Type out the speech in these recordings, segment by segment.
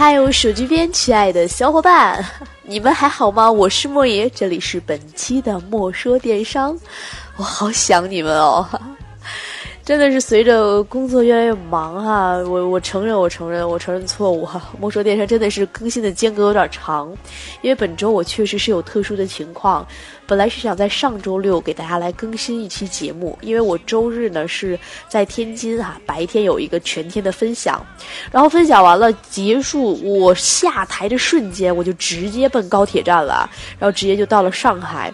嗨，我手机边亲爱的小伙伴，你们还好吗？我是莫爷，这里是本期的莫说电商，我好想你们哦。真的是随着工作越来越忙哈，我我承认我承认我承认错误哈。莫说电商真的是更新的间隔有点长，因为本周我确实是有特殊的情况，本来是想在上周六给大家来更新一期节目，因为我周日呢是在天津哈，白天有一个全天的分享，然后分享完了结束，我下台的瞬间我就直接奔高铁站了，然后直接就到了上海，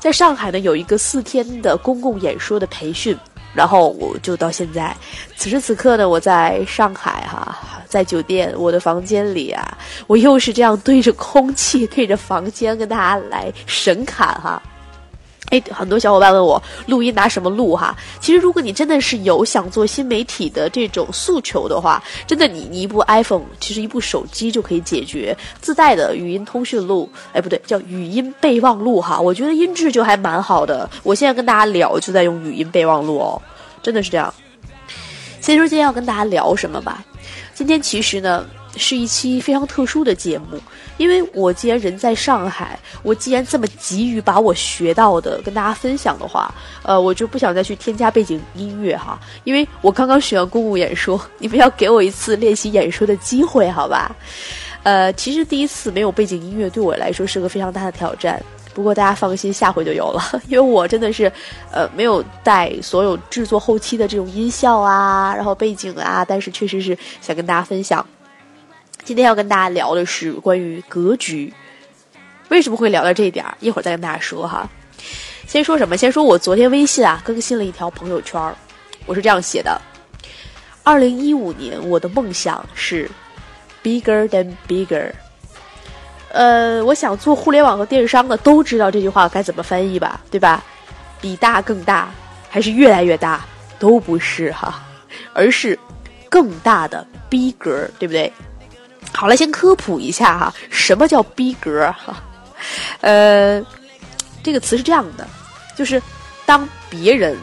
在上海呢有一个四天的公共演说的培训。然后我就到现在，此时此刻呢，我在上海哈，在酒店我的房间里啊，我又是这样对着空气、对着房间跟大家来神侃哈。哎，很多小伙伴问我录音拿什么录哈？其实如果你真的是有想做新媒体的这种诉求的话，真的你你一部 iPhone，其实一部手机就可以解决自带的语音通讯录。哎，不对，叫语音备忘录哈。我觉得音质就还蛮好的。我现在跟大家聊就在用语音备忘录哦，真的是这样。先说今天要跟大家聊什么吧。今天其实呢。是一期非常特殊的节目，因为我既然人在上海，我既然这么急于把我学到的跟大家分享的话，呃，我就不想再去添加背景音乐哈，因为我刚刚学完公共演说，你们要给我一次练习演说的机会，好吧？呃，其实第一次没有背景音乐对我来说是个非常大的挑战，不过大家放心，下回就有了，因为我真的是，呃，没有带所有制作后期的这种音效啊，然后背景啊，但是确实是想跟大家分享。今天要跟大家聊的是关于格局，为什么会聊到这一点儿？一会儿再跟大家说哈。先说什么？先说我昨天微信啊更新了一条朋友圈，我是这样写的：二零一五年我的梦想是 bigger than bigger。呃，我想做互联网和电商的都知道这句话该怎么翻译吧，对吧？比大更大，还是越来越大？都不是哈，而是更大的逼格，对不对？好了，先科普一下哈，什么叫逼格哈？呃，这个词是这样的，就是当别人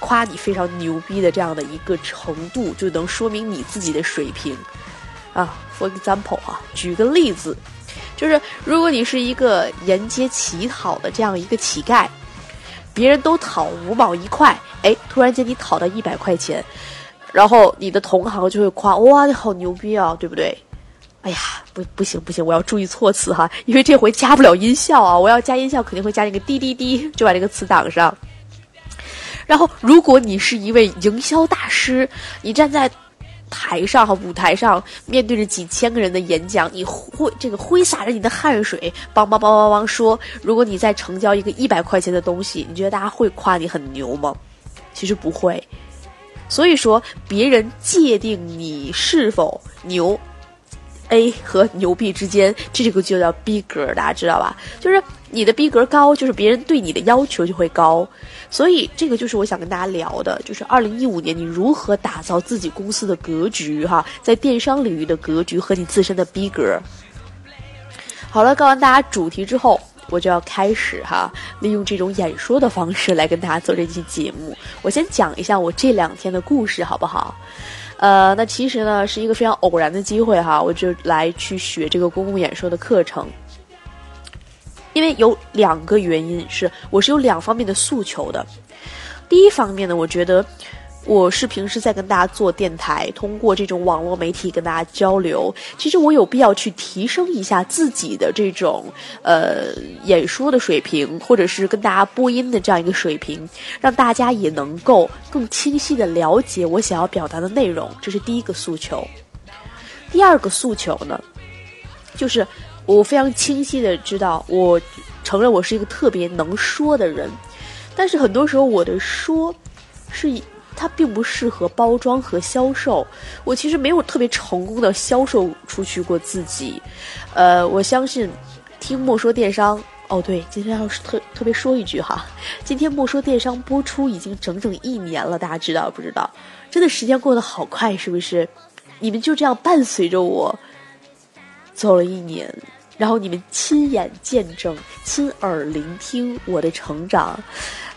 夸你非常牛逼的这样的一个程度，就能说明你自己的水平啊。For example 啊，举个例子，就是如果你是一个沿街乞讨的这样一个乞丐，别人都讨五毛一块，哎，突然间你讨到一百块钱，然后你的同行就会夸哇，你好牛逼啊，对不对？哎呀，不不行不行，我要注意措辞哈，因为这回加不了音效啊，我要加音效肯定会加那个滴滴滴，就把这个词挡上。然后，如果你是一位营销大师，你站在台上和舞台上，面对着几千个人的演讲，你挥这个挥洒着你的汗水，梆梆梆梆梆说，如果你在成交一个一百块钱的东西，你觉得大家会夸你很牛吗？其实不会。所以说，别人界定你是否牛。A 和牛逼之间，这个就叫逼格，大家知道吧？就是你的逼格高，就是别人对你的要求就会高。所以这个就是我想跟大家聊的，就是二零一五年你如何打造自己公司的格局哈，在电商领域的格局和你自身的逼格。好了，告完大家主题之后，我就要开始哈，利用这种演说的方式来跟大家做这期节目。我先讲一下我这两天的故事，好不好？呃，那其实呢是一个非常偶然的机会哈，我就来去学这个公共演说的课程，因为有两个原因是我是有两方面的诉求的，第一方面呢，我觉得。我是平时在跟大家做电台，通过这种网络媒体跟大家交流。其实我有必要去提升一下自己的这种呃演说的水平，或者是跟大家播音的这样一个水平，让大家也能够更清晰的了解我想要表达的内容。这是第一个诉求。第二个诉求呢，就是我非常清晰的知道，我承认我是一个特别能说的人，但是很多时候我的说是以。它并不适合包装和销售。我其实没有特别成功的销售出去过自己。呃，我相信听莫说电商。哦，对，今天要是特特别说一句哈，今天莫说电商播出已经整整一年了，大家知道不知道？真的时间过得好快，是不是？你们就这样伴随着我走了一年，然后你们亲眼见证、亲耳聆听我的成长。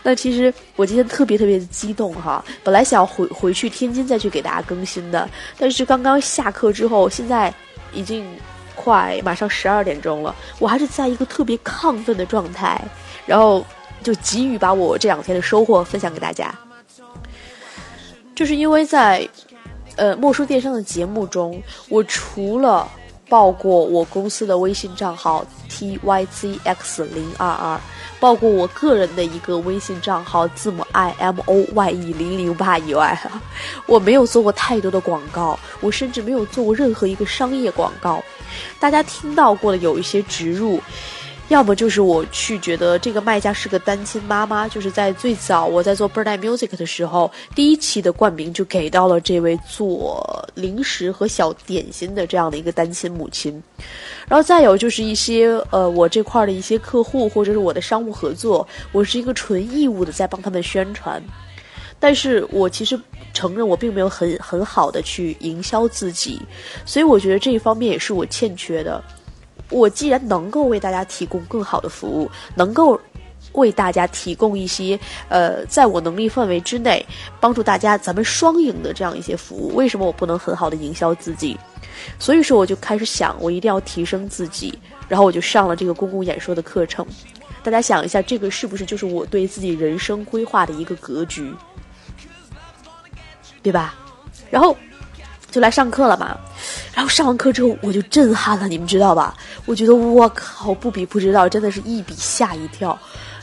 那其实我今天特别特别的激动哈，本来想回回去天津再去给大家更新的，但是刚刚下课之后，现在已经快马上十二点钟了，我还是在一个特别亢奋的状态，然后就急于把我这两天的收获分享给大家。就是因为在呃莫说电商的节目中，我除了报过我公司的微信账号 t y z x 零二二。报过我个人的一个微信账号，字母 i m o y e 零零八以外，我没有做过太多的广告，我甚至没有做过任何一个商业广告。大家听到过的有一些植入。要么就是我去觉得这个卖家是个单亲妈妈，就是在最早我在做 Bird Music 的时候，第一期的冠名就给到了这位做零食和小点心的这样的一个单亲母亲，然后再有就是一些呃我这块的一些客户或者是我的商务合作，我是一个纯义务的在帮他们宣传，但是我其实承认我并没有很很好的去营销自己，所以我觉得这一方面也是我欠缺的。我既然能够为大家提供更好的服务，能够为大家提供一些呃，在我能力范围之内帮助大家咱们双赢的这样一些服务，为什么我不能很好的营销自己？所以说，我就开始想，我一定要提升自己，然后我就上了这个公共演说的课程。大家想一下，这个是不是就是我对自己人生规划的一个格局，对吧？然后就来上课了嘛。然后上完课之后，我就震撼了，你们知道吧？我觉得我靠，不比不知道，真的是一比吓一跳，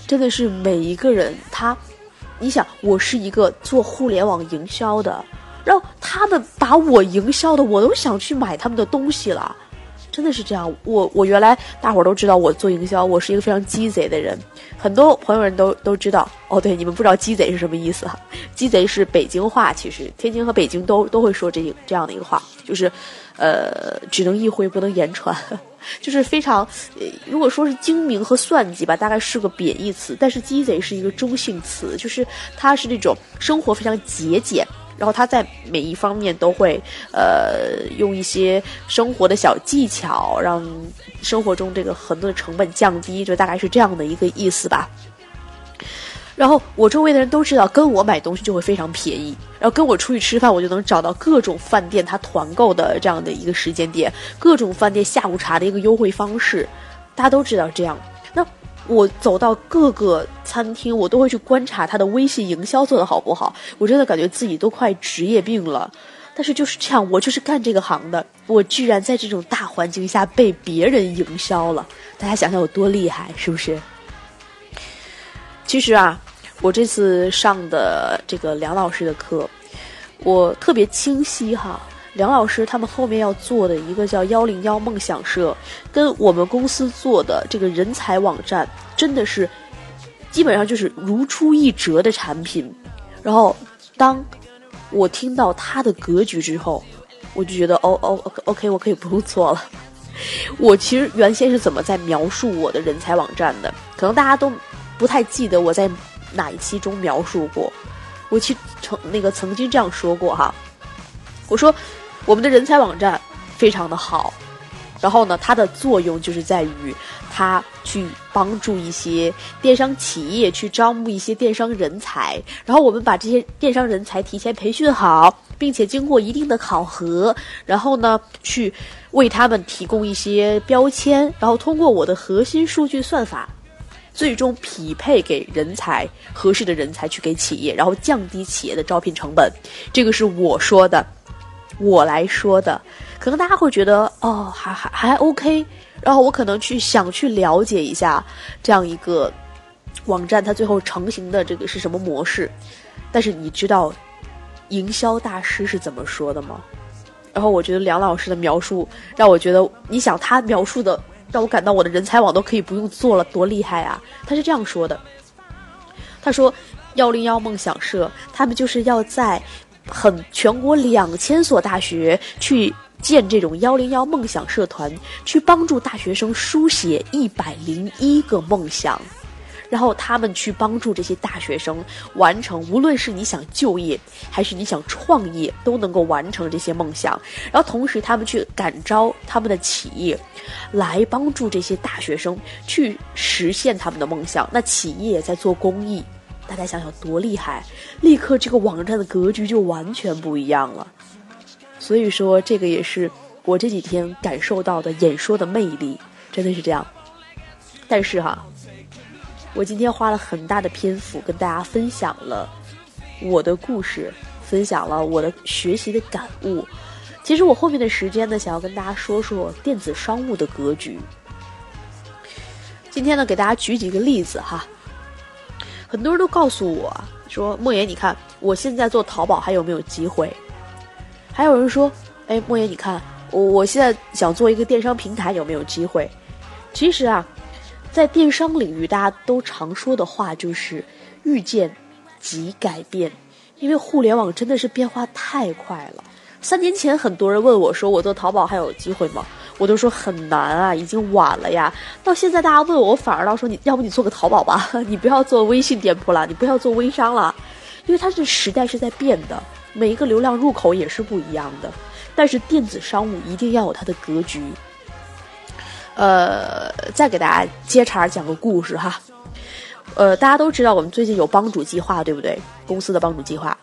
真的是每一个人他，你想，我是一个做互联网营销的，然后他们把我营销的，我都想去买他们的东西了。真的是这样，我我原来大伙儿都知道我做营销，我是一个非常鸡贼的人，很多朋友们都都知道。哦，对，你们不知道鸡贼是什么意思哈？鸡贼是北京话，其实天津和北京都都会说这这样的一个话，就是，呃，只能意会不能言传，就是非常，如果说是精明和算计吧，大概是个贬义词，但是鸡贼是一个中性词，就是它是那种生活非常节俭。然后他在每一方面都会，呃，用一些生活的小技巧，让生活中这个很多的成本降低，就大概是这样的一个意思吧。然后我周围的人都知道，跟我买东西就会非常便宜，然后跟我出去吃饭，我就能找到各种饭店他团购的这样的一个时间点，各种饭店下午茶的一个优惠方式，大家都知道这样。我走到各个餐厅，我都会去观察他的微信营销做的好不好。我真的感觉自己都快职业病了，但是就是这样，我就是干这个行的，我居然在这种大环境下被别人营销了。大家想想有多厉害，是不是？其实啊，我这次上的这个梁老师的课，我特别清晰哈。梁老师他们后面要做的一个叫幺零幺梦想社，跟我们公司做的这个人才网站，真的是基本上就是如出一辙的产品。然后，当我听到他的格局之后，我就觉得哦哦，OK，我可以不用做了。我其实原先是怎么在描述我的人才网站的？可能大家都不太记得我在哪一期中描述过。我其曾那个曾经这样说过哈，我说。我们的人才网站非常的好，然后呢，它的作用就是在于它去帮助一些电商企业去招募一些电商人才，然后我们把这些电商人才提前培训好，并且经过一定的考核，然后呢，去为他们提供一些标签，然后通过我的核心数据算法，最终匹配给人才合适的人才去给企业，然后降低企业的招聘成本。这个是我说的。我来说的，可能大家会觉得哦，还还还 OK，然后我可能去想去了解一下这样一个网站，它最后成型的这个是什么模式。但是你知道营销大师是怎么说的吗？然后我觉得梁老师的描述让我觉得，你想他描述的让我感到我的人才网都可以不用做了，多厉害啊！他是这样说的，他说幺零幺梦想社，他们就是要在。很全国两千所大学去建这种幺零幺梦想社团，去帮助大学生书写一百零一个梦想，然后他们去帮助这些大学生完成，无论是你想就业还是你想创业，都能够完成这些梦想。然后同时他们去感召他们的企业，来帮助这些大学生去实现他们的梦想。那企业也在做公益。大家想想多厉害！立刻这个网站的格局就完全不一样了。所以说，这个也是我这几天感受到的演说的魅力，真的是这样。但是哈，我今天花了很大的篇幅跟大家分享了我的故事，分享了我的学习的感悟。其实我后面的时间呢，想要跟大家说说电子商务的格局。今天呢，给大家举几个例子哈。很多人都告诉我说：“莫言，你看我现在做淘宝还有没有机会？”还有人说：“哎，莫言，你看我我现在想做一个电商平台，有没有机会？”其实啊。在电商领域，大家都常说的话就是“遇见即改变”，因为互联网真的是变化太快了。三年前，很多人问我说：“我做淘宝还有机会吗？”我都说很难啊，已经晚了呀。到现在，大家问我，反而到说：“你要不你做个淘宝吧，你不要做微信店铺了，你不要做微商了，因为它这时代是在变的，每一个流量入口也是不一样的。但是电子商务一定要有它的格局。”呃，再给大家接茬讲个故事哈。呃，大家都知道我们最近有帮主计划，对不对？公司的帮主计划。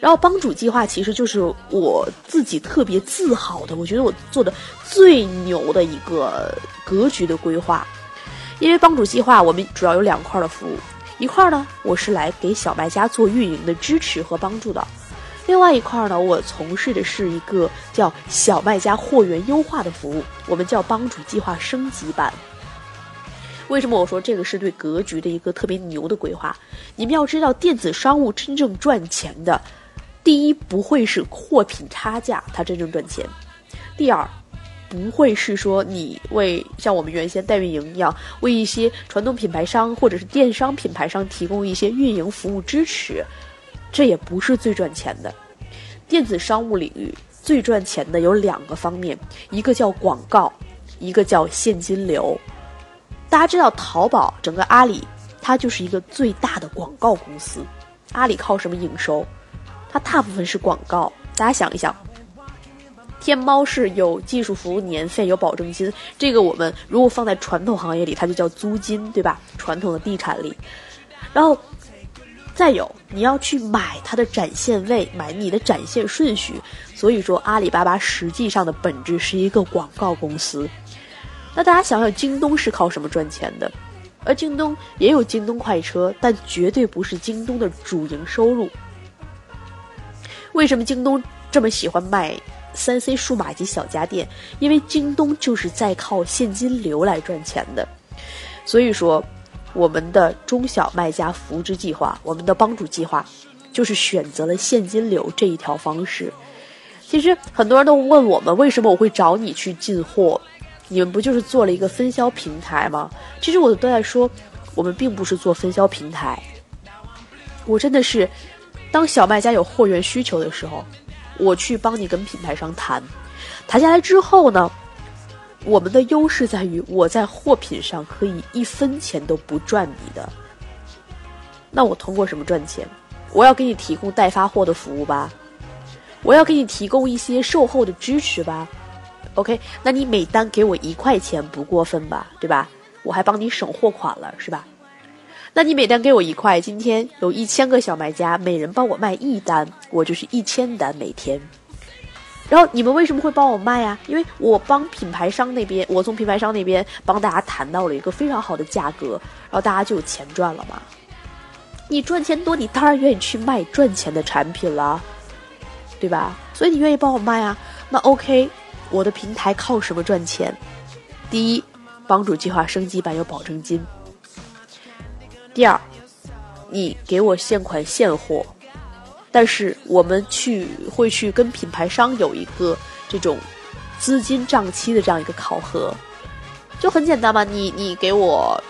然后帮主计划其实就是我自己特别自豪的，我觉得我做的最牛的一个格局的规划。因为帮主计划我们主要有两块的服务，一块呢我是来给小卖家做运营的支持和帮助的。另外一块呢，我从事的是一个叫小卖家货源优化的服务，我们叫帮主计划升级版。为什么我说这个是对格局的一个特别牛的规划？你们要知道，电子商务真正赚钱的，第一不会是货品差价，它真正赚钱；第二，不会是说你为像我们原先代运营一样，为一些传统品牌商或者是电商品牌商提供一些运营服务支持。这也不是最赚钱的，电子商务领域最赚钱的有两个方面，一个叫广告，一个叫现金流。大家知道，淘宝整个阿里，它就是一个最大的广告公司。阿里靠什么营收？它大部分是广告。大家想一想，天猫是有技术服务年费，有保证金，这个我们如果放在传统行业里，它就叫租金，对吧？传统的地产里，然后。再有，你要去买它的展现位，买你的展现顺序。所以说，阿里巴巴实际上的本质是一个广告公司。那大家想想，京东是靠什么赚钱的？而京东也有京东快车，但绝对不是京东的主营收入。为什么京东这么喜欢卖三 C 数码及小家电？因为京东就是在靠现金流来赚钱的。所以说。我们的中小卖家扶植计划，我们的帮助计划，就是选择了现金流这一条方式。其实很多人都问我们，为什么我会找你去进货？你们不就是做了一个分销平台吗？其实我都在说，我们并不是做分销平台。我真的是，当小卖家有货源需求的时候，我去帮你跟品牌商谈，谈下来之后呢？我们的优势在于，我在货品上可以一分钱都不赚你的。那我通过什么赚钱？我要给你提供代发货的服务吧，我要给你提供一些售后的支持吧。OK，那你每单给我一块钱不过分吧？对吧？我还帮你省货款了，是吧？那你每单给我一块，今天有一千个小卖家，每人帮我卖一单，我就是一千单每天。然后你们为什么会帮我卖呀？因为我帮品牌商那边，我从品牌商那边帮大家谈到了一个非常好的价格，然后大家就有钱赚了嘛。你赚钱多，你当然愿意去卖赚钱的产品了，对吧？所以你愿意帮我卖啊？那 OK，我的平台靠什么赚钱？第一，帮主计划升级版有保证金；第二，你给我现款现货。但是我们去会去跟品牌商有一个这种资金账期的这样一个考核，就很简单嘛，你你给我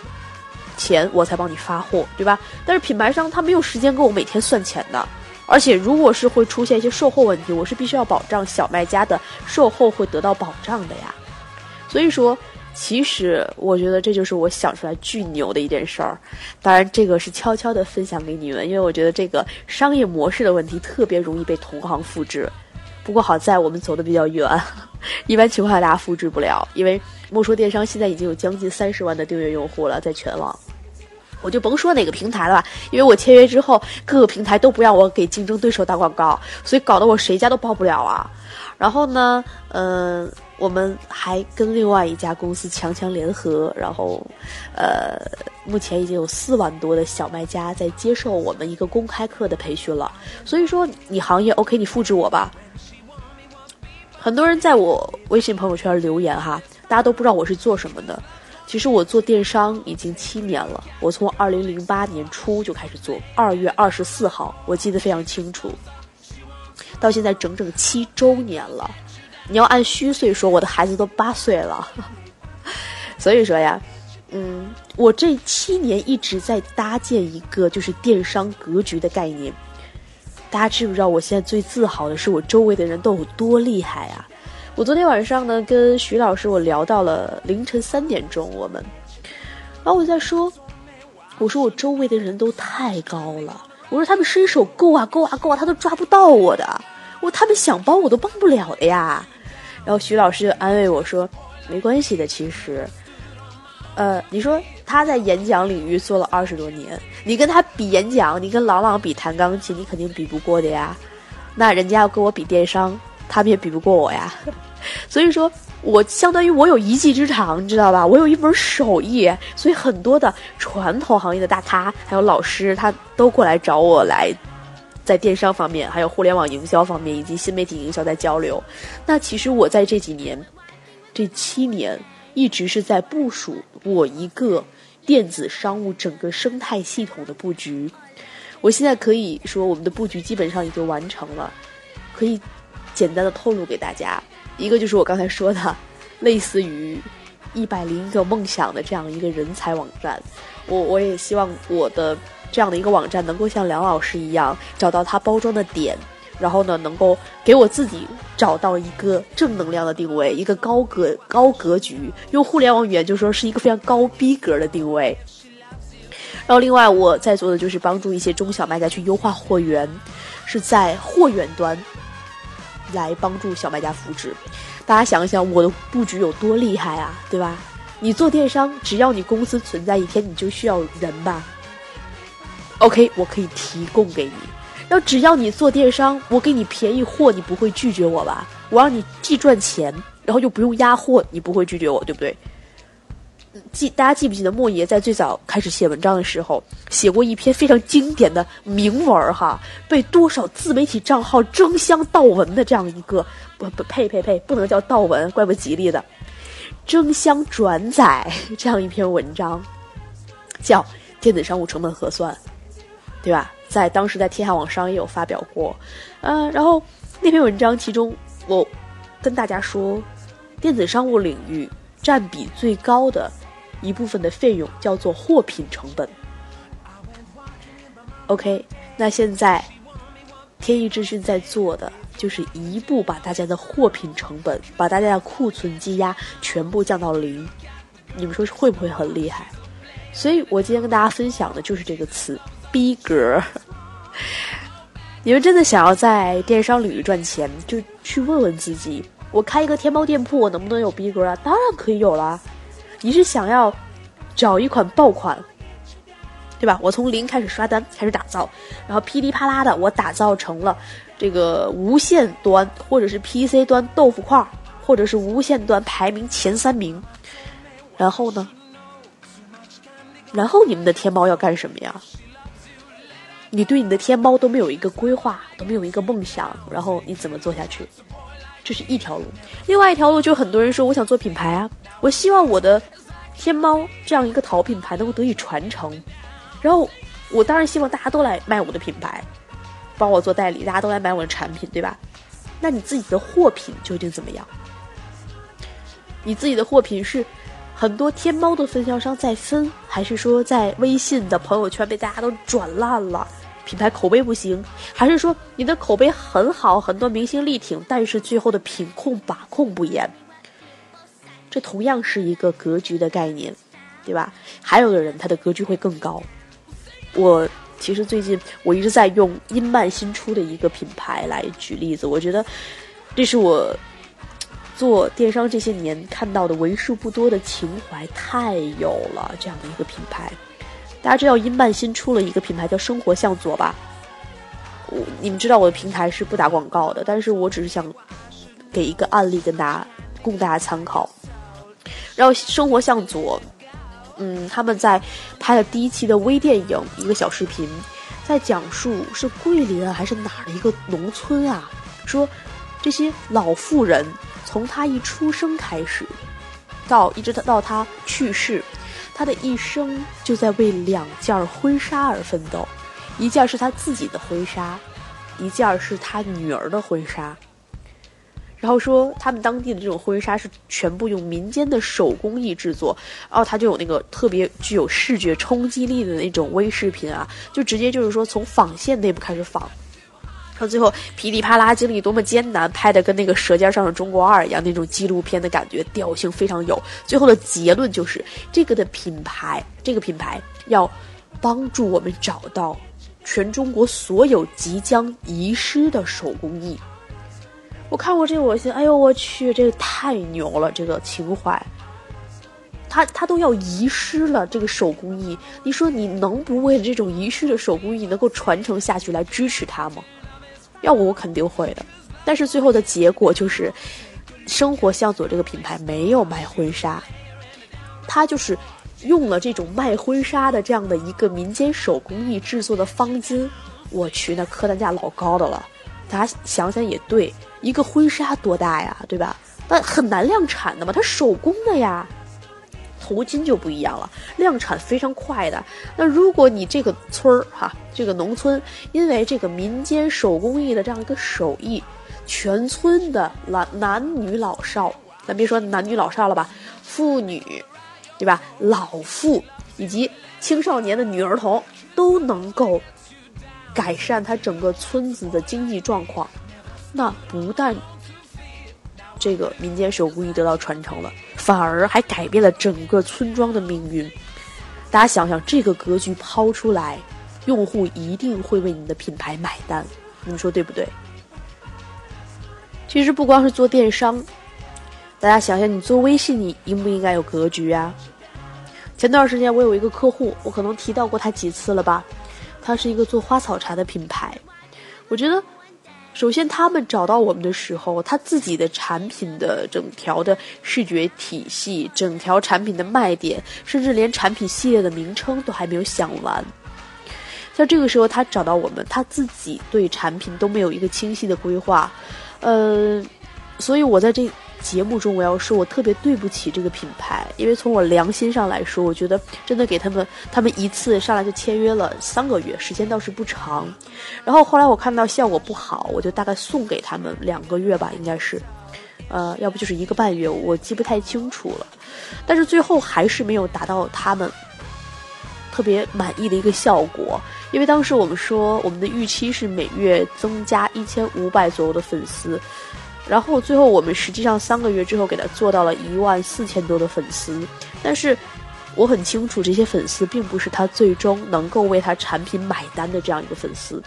钱，我才帮你发货，对吧？但是品牌商他没有时间给我每天算钱的，而且如果是会出现一些售后问题，我是必须要保障小卖家的售后会得到保障的呀，所以说。其实我觉得这就是我想出来巨牛的一件事儿，当然这个是悄悄的分享给你们，因为我觉得这个商业模式的问题特别容易被同行复制。不过好在我们走的比较远，一般情况下大家复制不了，因为莫说电商现在已经有将近三十万的订阅用户了，在全网，我就甭说哪个平台了，因为我签约之后各个平台都不让我给竞争对手打广告，所以搞得我谁家都报不了啊。然后呢，嗯。我们还跟另外一家公司强强联合，然后，呃，目前已经有四万多的小卖家在接受我们一个公开课的培训了。所以说，你行业 OK，你复制我吧。很多人在我微信朋友圈留言哈，大家都不知道我是做什么的。其实我做电商已经七年了，我从二零零八年初就开始做，二月二十四号我记得非常清楚，到现在整整七周年了。你要按虚岁说，我的孩子都八岁了。所以说呀，嗯，我这七年一直在搭建一个就是电商格局的概念。大家知不知道，我现在最自豪的是我周围的人都有多厉害啊！我昨天晚上呢，跟徐老师我聊到了凌晨三点钟，我们，然后我在说，我说我周围的人都太高了，我说他们伸手够啊够啊够啊，他都抓不到我的，他们想帮我都帮不了的呀。然后徐老师就安慰我说：“没关系的，其实，呃，你说他在演讲领域做了二十多年，你跟他比演讲，你跟朗朗比弹钢琴，你肯定比不过的呀。那人家要跟我比电商，他们也比不过我呀。所以说，我相当于我有一技之长，你知道吧？我有一门手艺，所以很多的传统行业的大咖还有老师，他都过来找我来。”在电商方面，还有互联网营销方面，以及新媒体营销在交流。那其实我在这几年，这七年一直是在部署我一个电子商务整个生态系统的布局。我现在可以说，我们的布局基本上已经完成了。可以简单的透露给大家，一个就是我刚才说的，类似于一百零一个梦想的这样一个人才网站。我我也希望我的。这样的一个网站能够像梁老师一样找到它包装的点，然后呢，能够给我自己找到一个正能量的定位，一个高格高格局，用互联网语言就说是一个非常高逼格的定位。然后另外我在做的就是帮助一些中小卖家去优化货源，是在货源端来帮助小卖家复制。大家想一想，我的布局有多厉害啊，对吧？你做电商，只要你公司存在一天，你就需要人吧。OK，我可以提供给你。然后只要你做电商，我给你便宜货，你不会拒绝我吧？我让你既赚钱，然后又不用压货，你不会拒绝我，对不对？记大家记不记得莫爷在最早开始写文章的时候，写过一篇非常经典的名文哈，被多少自媒体账号争相盗文的这样一个不不呸呸呸，不能叫盗文，怪不吉利的，争相转载这样一篇文章，叫电子商务成本核算。对吧？在当时在天下网商也有发表过，呃，然后那篇文章其中我跟大家说，电子商务领域占比最高的一部分的费用叫做货品成本。OK，那现在天翼智讯在做的就是一步把大家的货品成本、把大家的库存积压全部降到零，你们说是会不会很厉害？所以我今天跟大家分享的就是这个词。逼格，你们真的想要在电商领域赚钱，就去问问自己：我开一个天猫店铺，我能不能有逼格啊？当然可以有了。你是想要找一款爆款，对吧？我从零开始刷单，开始打造，然后噼里啪啦的，我打造成了这个无线端或者是 PC 端豆腐块，或者是无线端排名前三名。然后呢？然后你们的天猫要干什么呀？你对你的天猫都没有一个规划，都没有一个梦想，然后你怎么做下去？这是一条路。另外一条路，就很多人说，我想做品牌啊，我希望我的天猫这样一个淘品牌能够得以传承。然后我当然希望大家都来卖我的品牌，帮我做代理，大家都来买我的产品，对吧？那你自己的货品究竟怎么样？你自己的货品是？很多天猫的分销商在分，还是说在微信的朋友圈被大家都转烂了，品牌口碑不行？还是说你的口碑很好，很多明星力挺，但是最后的品控把控不严？这同样是一个格局的概念，对吧？还有的人他的格局会更高。我其实最近我一直在用英曼新出的一个品牌来举例子，我觉得这是我。做电商这些年看到的为数不多的情怀太有了，这样的一个品牌，大家知道英曼新出了一个品牌叫生活向左吧？我你们知道我的平台是不打广告的，但是我只是想给一个案例跟大家供大家参考。然后生活向左，嗯，他们在拍了第一期的微电影，一个小视频，在讲述是桂林还是哪儿的一个农村啊，说这些老妇人从她一出生开始，到一直到她去世，她的一生就在为两件婚纱而奋斗，一件是她自己的婚纱，一件是她女儿的婚纱。然后说他们当地的这种婚纱是全部用民间的手工艺制作，然后他就有那个特别具有视觉冲击力的那种微视频啊，就直接就是说从纺线内部开始纺，到最后噼里啪啦经历多么艰难，拍的跟那个《舌尖上的中国二》一样，那种纪录片的感觉，调性非常有。最后的结论就是这个的品牌，这个品牌要帮助我们找到全中国所有即将遗失的手工艺。我看过这个，我心，哎呦我去，这个太牛了，这个情怀。他他都要遗失了这个手工艺，你说你能不为了这种遗失的手工艺能够传承下去来支持他吗？要我我肯定会的。但是最后的结果就是，生活向左这个品牌没有卖婚纱，他就是用了这种卖婚纱的这样的一个民间手工艺制作的方巾，我去，那客单价老高的了。大家想想也对。一个婚纱多大呀，对吧？那很难量产的嘛，它手工的呀。头巾就不一样了，量产非常快的。那如果你这个村儿哈，这个农村，因为这个民间手工艺的这样一个手艺，全村的男男女老少，咱别说男女老少了吧，妇女，对吧？老妇以及青少年的女儿童都能够改善他整个村子的经济状况。那不但这个民间手工艺得到传承了，反而还改变了整个村庄的命运。大家想想，这个格局抛出来，用户一定会为你的品牌买单，你们说对不对？其实不光是做电商，大家想想，你做微信，你应不应该有格局啊？前段时间我有一个客户，我可能提到过他几次了吧？他是一个做花草茶的品牌，我觉得。首先，他们找到我们的时候，他自己的产品的整条的视觉体系、整条产品的卖点，甚至连产品系列的名称都还没有想完。像这个时候，他找到我们，他自己对产品都没有一个清晰的规划，呃，所以我在这。节目中我要说，我特别对不起这个品牌，因为从我良心上来说，我觉得真的给他们，他们一次上来就签约了三个月，时间倒是不长。然后后来我看到效果不好，我就大概送给他们两个月吧，应该是，呃，要不就是一个半月，我记不太清楚了。但是最后还是没有达到他们特别满意的一个效果，因为当时我们说我们的预期是每月增加一千五百左右的粉丝。然后最后我们实际上三个月之后给他做到了一万四千多的粉丝，但是我很清楚这些粉丝并不是他最终能够为他产品买单的这样一个粉丝，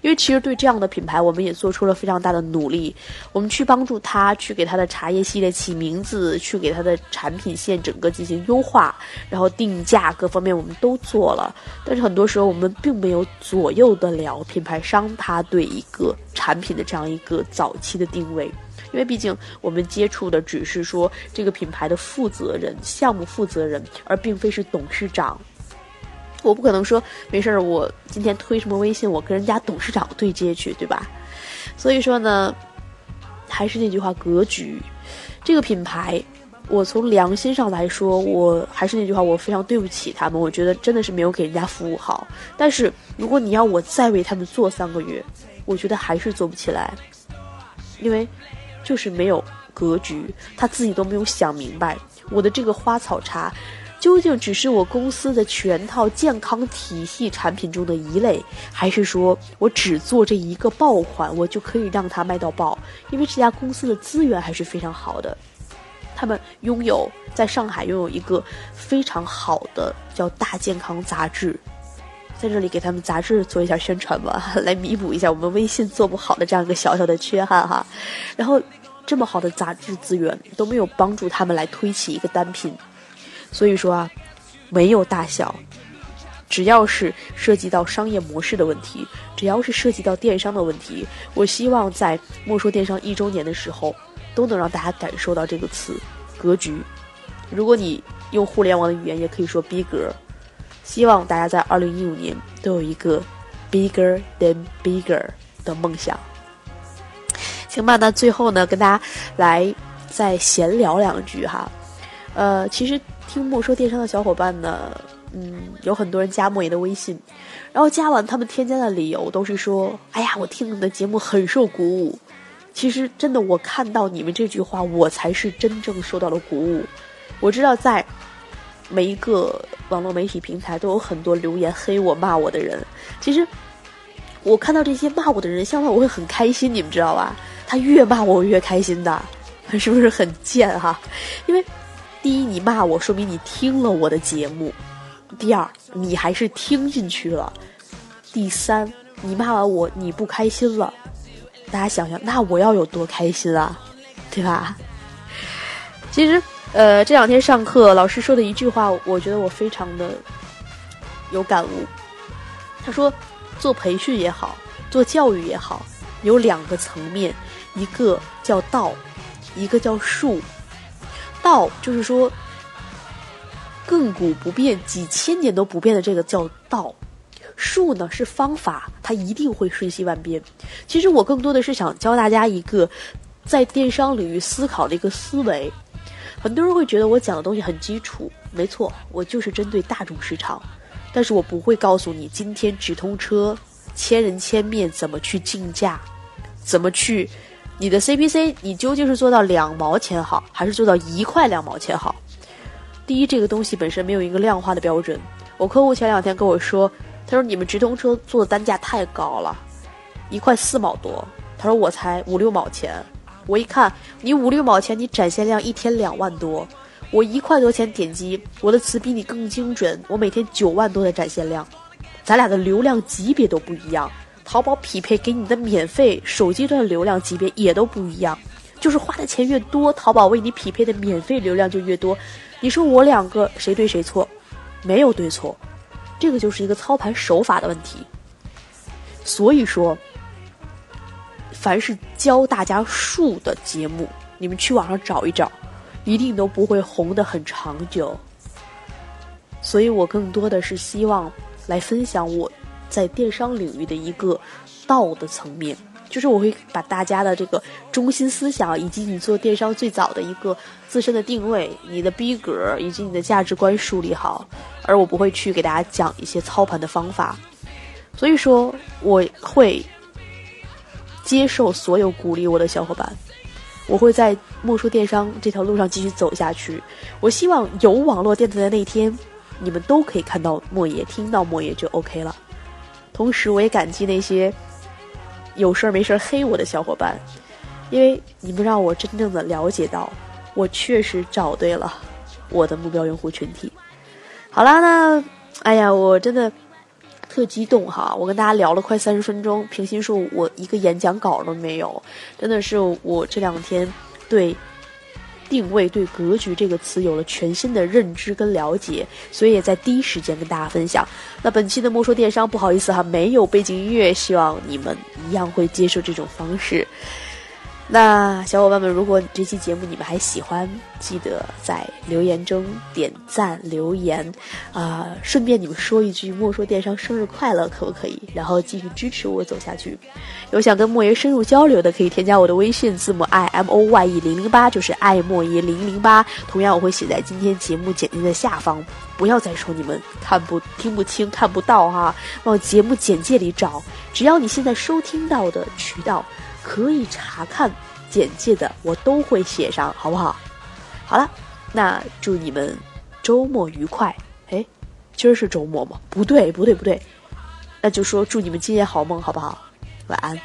因为其实对这样的品牌我们也做出了非常大的努力，我们去帮助他去给他的茶叶系列起名字，去给他的产品线整个进行优化，然后定价各方面我们都做了，但是很多时候我们并没有左右得了品牌商他对一个产品的这样一个早期的定位。因为毕竟我们接触的只是说这个品牌的负责人、项目负责人，而并非是董事长。我不可能说没事儿，我今天推什么微信，我跟人家董事长对接去，对吧？所以说呢，还是那句话，格局。这个品牌，我从良心上来说，我还是那句话，我非常对不起他们。我觉得真的是没有给人家服务好。但是如果你要我再为他们做三个月，我觉得还是做不起来，因为。就是没有格局，他自己都没有想明白，我的这个花草茶，究竟只是我公司的全套健康体系产品中的一类，还是说我只做这一个爆款，我就可以让它卖到爆？因为这家公司的资源还是非常好的，他们拥有在上海拥有一个非常好的叫《大健康》杂志，在这里给他们杂志做一下宣传吧，来弥补一下我们微信做不好的这样一个小小的缺憾哈，然后。这么好的杂志资源都没有帮助他们来推起一个单品，所以说啊，没有大小，只要是涉及到商业模式的问题，只要是涉及到电商的问题，我希望在莫说电商一周年的时候，都能让大家感受到这个词“格局”。如果你用互联网的语言，也可以说“逼格”。希望大家在二零一五年都有一个 “bigger than bigger” 的梦想。行吧，那最后呢，跟大家来再闲聊两句哈。呃，其实听莫说电商的小伙伴呢，嗯，有很多人加莫言的微信，然后加完他们添加的理由都是说：“哎呀，我听你的节目很受鼓舞。”其实真的，我看到你们这句话，我才是真正受到了鼓舞。我知道在每一个网络媒体平台都有很多留言黑我、骂我的人。其实我看到这些骂我的人，相反我会很开心，你们知道吧？他越骂我，我越开心的，是不是很贱哈？因为第一，你骂我，说明你听了我的节目；第二，你还是听进去了；第三，你骂完我，你不开心了。大家想想，那我要有多开心啊，对吧？其实，呃，这两天上课，老师说的一句话，我觉得我非常的有感悟。他说，做培训也好，做教育也好，有两个层面。一个叫道，一个叫术。道就是说，亘古不变、几千年都不变的这个叫道。术呢是方法，它一定会瞬息万变。其实我更多的是想教大家一个在电商领域思考的一个思维。很多人会觉得我讲的东西很基础，没错，我就是针对大众市场。但是我不会告诉你今天直通车、千人千面怎么去竞价，怎么去。你的 CPC，你究竟是做到两毛钱好，还是做到一块两毛钱好？第一，这个东西本身没有一个量化的标准。我客户前两天跟我说，他说你们直通车做的单价太高了，一块四毛多。他说我才五六毛钱，我一看你五六毛钱，你展现量一天两万多，我一块多钱点击，我的词比你更精准，我每天九万多的展现量，咱俩的流量级别都不一样。淘宝匹配给你的免费手机端流量级别也都不一样，就是花的钱越多，淘宝为你匹配的免费流量就越多。你说我两个谁对谁错？没有对错，这个就是一个操盘手法的问题。所以说，凡是教大家术的节目，你们去网上找一找，一定都不会红的很长久。所以我更多的是希望来分享我。在电商领域的一个道的层面，就是我会把大家的这个中心思想，以及你做电商最早的一个自身的定位、你的逼格以及你的价值观梳理好，而我不会去给大家讲一些操盘的方法。所以说，我会接受所有鼓励我的小伙伴，我会在莫说电商这条路上继续走下去。我希望有网络电台的那天，你们都可以看到莫爷，听到莫爷就 OK 了。同时，我也感激那些有事儿没事儿黑我的小伙伴，因为你们让我真正的了解到，我确实找对了我的目标用户群体。好啦，那哎呀，我真的特激动哈！我跟大家聊了快三十分钟，平心说，我一个演讲稿都没有，真的是我这两天对。定位对格局这个词有了全新的认知跟了解，所以也在第一时间跟大家分享。那本期的莫说电商，不好意思哈，没有背景音乐，希望你们一样会接受这种方式。那小伙伴们，如果这期节目你们还喜欢，记得在留言中点赞留言，啊，顺便你们说一句“莫说电商生日快乐”，可不可以？然后继续支持我走下去。有想跟莫爷深入交流的，可以添加我的微信，字母 i m o y e 零零八，就是爱莫爷零零八。同样，我会写在今天节目简介的下方。不要再说你们看不听不清看不到哈，往节目简介里找。只要你现在收听到的渠道。可以查看简介的，我都会写上，好不好？好了，那祝你们周末愉快。哎，今儿是周末吗？不对，不对，不对，那就说祝你们今夜好梦，好不好？晚安。